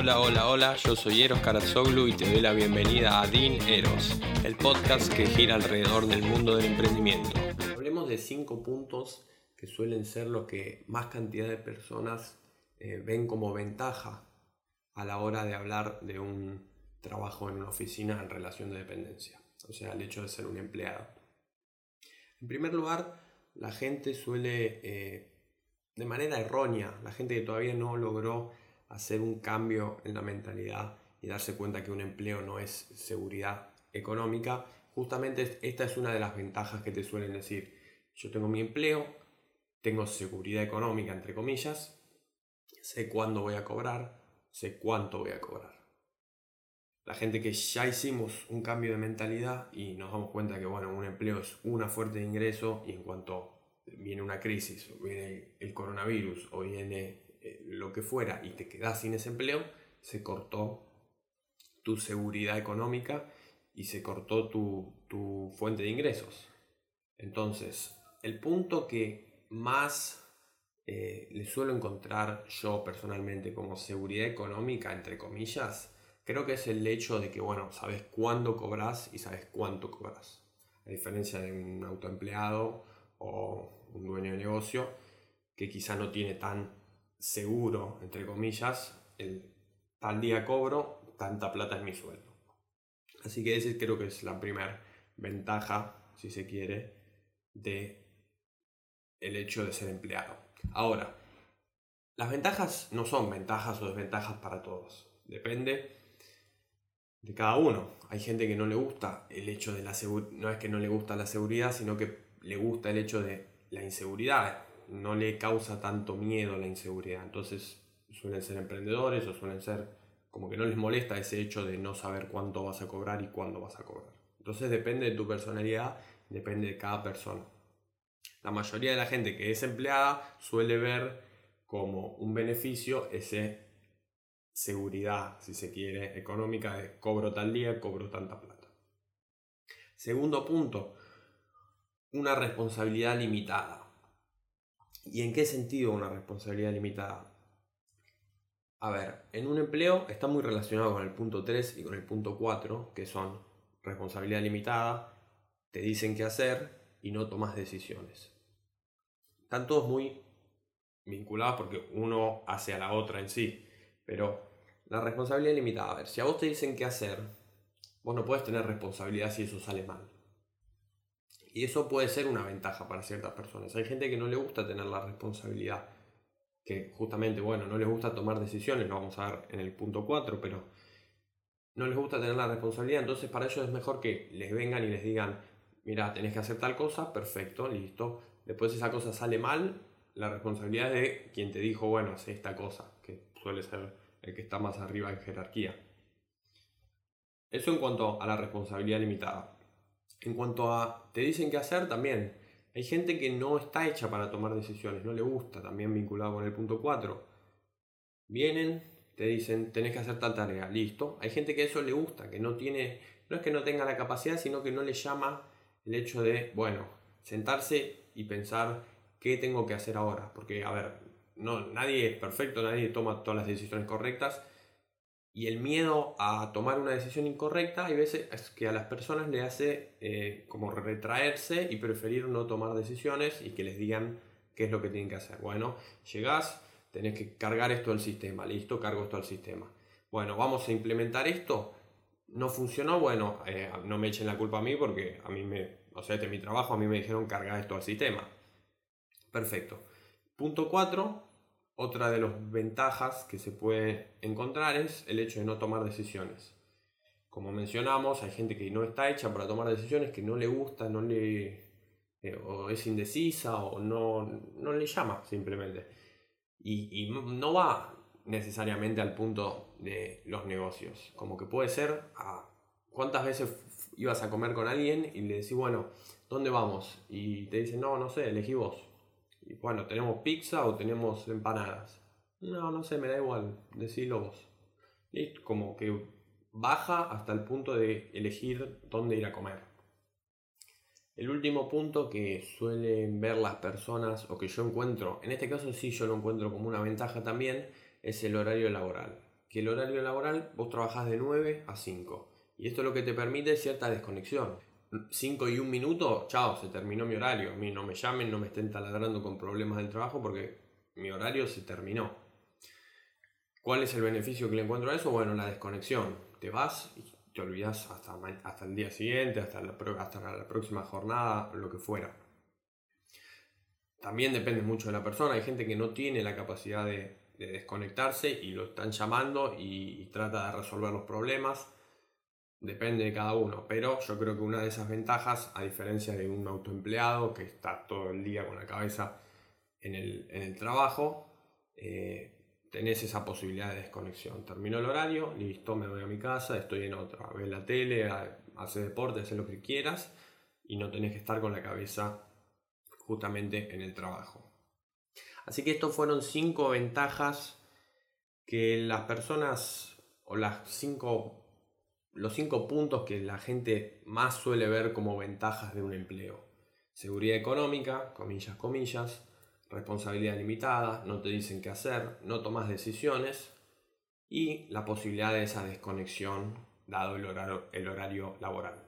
Hola, hola, hola, yo soy Eros Karazoglu y te doy la bienvenida a Dean Eros, el podcast que gira alrededor del mundo del emprendimiento. Hablemos de cinco puntos que suelen ser lo que más cantidad de personas eh, ven como ventaja a la hora de hablar de un trabajo en una oficina en relación de dependencia, o sea, el hecho de ser un empleado. En primer lugar, la gente suele, eh, de manera errónea, la gente que todavía no logró hacer un cambio en la mentalidad y darse cuenta que un empleo no es seguridad económica, justamente esta es una de las ventajas que te suelen decir. Yo tengo mi empleo, tengo seguridad económica, entre comillas, sé cuándo voy a cobrar, sé cuánto voy a cobrar. La gente que ya hicimos un cambio de mentalidad y nos damos cuenta que bueno, un empleo es una fuerte de ingreso y en cuanto viene una crisis, viene el coronavirus o viene lo que fuera y te quedas sin ese empleo, se cortó tu seguridad económica y se cortó tu, fuente de ingresos. Entonces, el punto que más eh, le suelo encontrar yo personalmente como seguridad económica, entre comillas, creo que es el hecho de que, bueno, sabes cuándo cobras y sabes cuánto cobras. A diferencia de un autoempleado o un dueño de negocio que quizá no tiene tan seguro, entre comillas, el tal día cobro, tanta plata es mi sueldo. Así que ese creo que es la primera ventaja, si se quiere, de el hecho de ser empleado. Ahora, las ventajas no son ventajas o desventajas para todos. Depende de cada uno. Hay gente que no le gusta el hecho de la seguridad, no es que no le gusta la seguridad, sino que le gusta el hecho de la inseguridad no le causa tanto miedo la inseguridad. Entonces suelen ser emprendedores o suelen ser como que no les molesta ese hecho de no saber cuánto vas a cobrar y cuándo vas a cobrar. Entonces depende de tu personalidad, depende de cada persona. La mayoría de la gente que es empleada suele ver como un beneficio ese seguridad, si se quiere, económica de cobro tal día, cobro tanta plata. Segundo punto, una responsabilidad limitada. ¿Y en qué sentido una responsabilidad limitada? A ver, en un empleo está muy relacionado con el punto 3 y con el punto 4, que son responsabilidad limitada, te dicen qué hacer y no tomas decisiones. Están todos muy vinculados porque uno hace a la otra en sí, pero la responsabilidad limitada, a ver, si a vos te dicen qué hacer, vos no puedes tener responsabilidad si eso sale mal. Y eso puede ser una ventaja para ciertas personas. Hay gente que no le gusta tener la responsabilidad, que justamente, bueno, no les gusta tomar decisiones, lo vamos a ver en el punto 4, pero no les gusta tener la responsabilidad, entonces para ellos es mejor que les vengan y les digan, mira, tenés que hacer tal cosa, perfecto, listo. Después esa cosa sale mal, la responsabilidad es de quien te dijo, bueno, haz esta cosa, que suele ser el que está más arriba en jerarquía. Eso en cuanto a la responsabilidad limitada. En cuanto a te dicen qué hacer, también hay gente que no está hecha para tomar decisiones, no le gusta, también vinculado con el punto 4. Vienen, te dicen, tenés que hacer tal tarea, listo. Hay gente que eso le gusta, que no tiene, no es que no tenga la capacidad, sino que no le llama el hecho de, bueno, sentarse y pensar qué tengo que hacer ahora. Porque, a ver, no, nadie es perfecto, nadie toma todas las decisiones correctas y el miedo a tomar una decisión incorrecta, hay veces es que a las personas le hace eh, como retraerse y preferir no tomar decisiones y que les digan qué es lo que tienen que hacer. Bueno, llegás, tenés que cargar esto al sistema, listo, cargo esto al sistema. Bueno, vamos a implementar esto. No funcionó, bueno, eh, no me echen la culpa a mí porque a mí me, o sea, este es mi trabajo, a mí me dijeron cargar esto al sistema. Perfecto. Punto 4, otra de las ventajas que se puede encontrar es el hecho de no tomar decisiones. Como mencionamos, hay gente que no está hecha para tomar decisiones, que no le gusta, no le, eh, o es indecisa o no, no le llama simplemente. Y, no va necesariamente al punto de los negocios. Como que puede ser cuántas veces ibas a comer con alguien y le decís, bueno, ¿dónde vamos? Y te dicen, no, no sé, elegí vos bueno, tenemos pizza o tenemos empanadas. No, no sé, me da igual, decilo vos. Listo, como que baja hasta el punto de elegir dónde ir a comer. El último punto que suelen ver las personas o que yo encuentro, en este caso sí yo lo encuentro como una ventaja también, es el horario laboral. que el horario laboral vos trabajás de 9 a 5. Y esto lo que te permite cierta desconexión. 5 y un minuto, chao, se terminó mi horario. A mí no me llamen, no me estén taladrando con problemas del trabajo porque mi horario se terminó. ¿Cuál es el beneficio que le encuentro a eso? Bueno, la desconexión. Te vas y te olvidas hasta, hasta el día siguiente, hasta la, hasta la próxima jornada, lo que fuera. También depende mucho de la persona. Hay gente que no tiene la capacidad de, desconectarse y lo están llamando y, trata de resolver los problemas. Depende de cada uno. Pero yo creo que una de esas ventajas, a diferencia de un autoempleado que está todo el día con la cabeza en el, trabajo, eh, tenés esa posibilidad de desconexión. Termino el horario, listo, me voy a mi casa, estoy en otra. Ve la tele, hace deporte, hace lo que quieras y no tenés que estar con la cabeza justamente en el trabajo. Así que estos fueron cinco ventajas que las personas o las cinco, los cinco puntos que la gente más suele ver como ventajas de un empleo. Seguridad económica, comillas, comillas, responsabilidad limitada, no te dicen qué hacer, no tomas decisiones y la posibilidad de esa desconexión dado el horario, el horario laboral.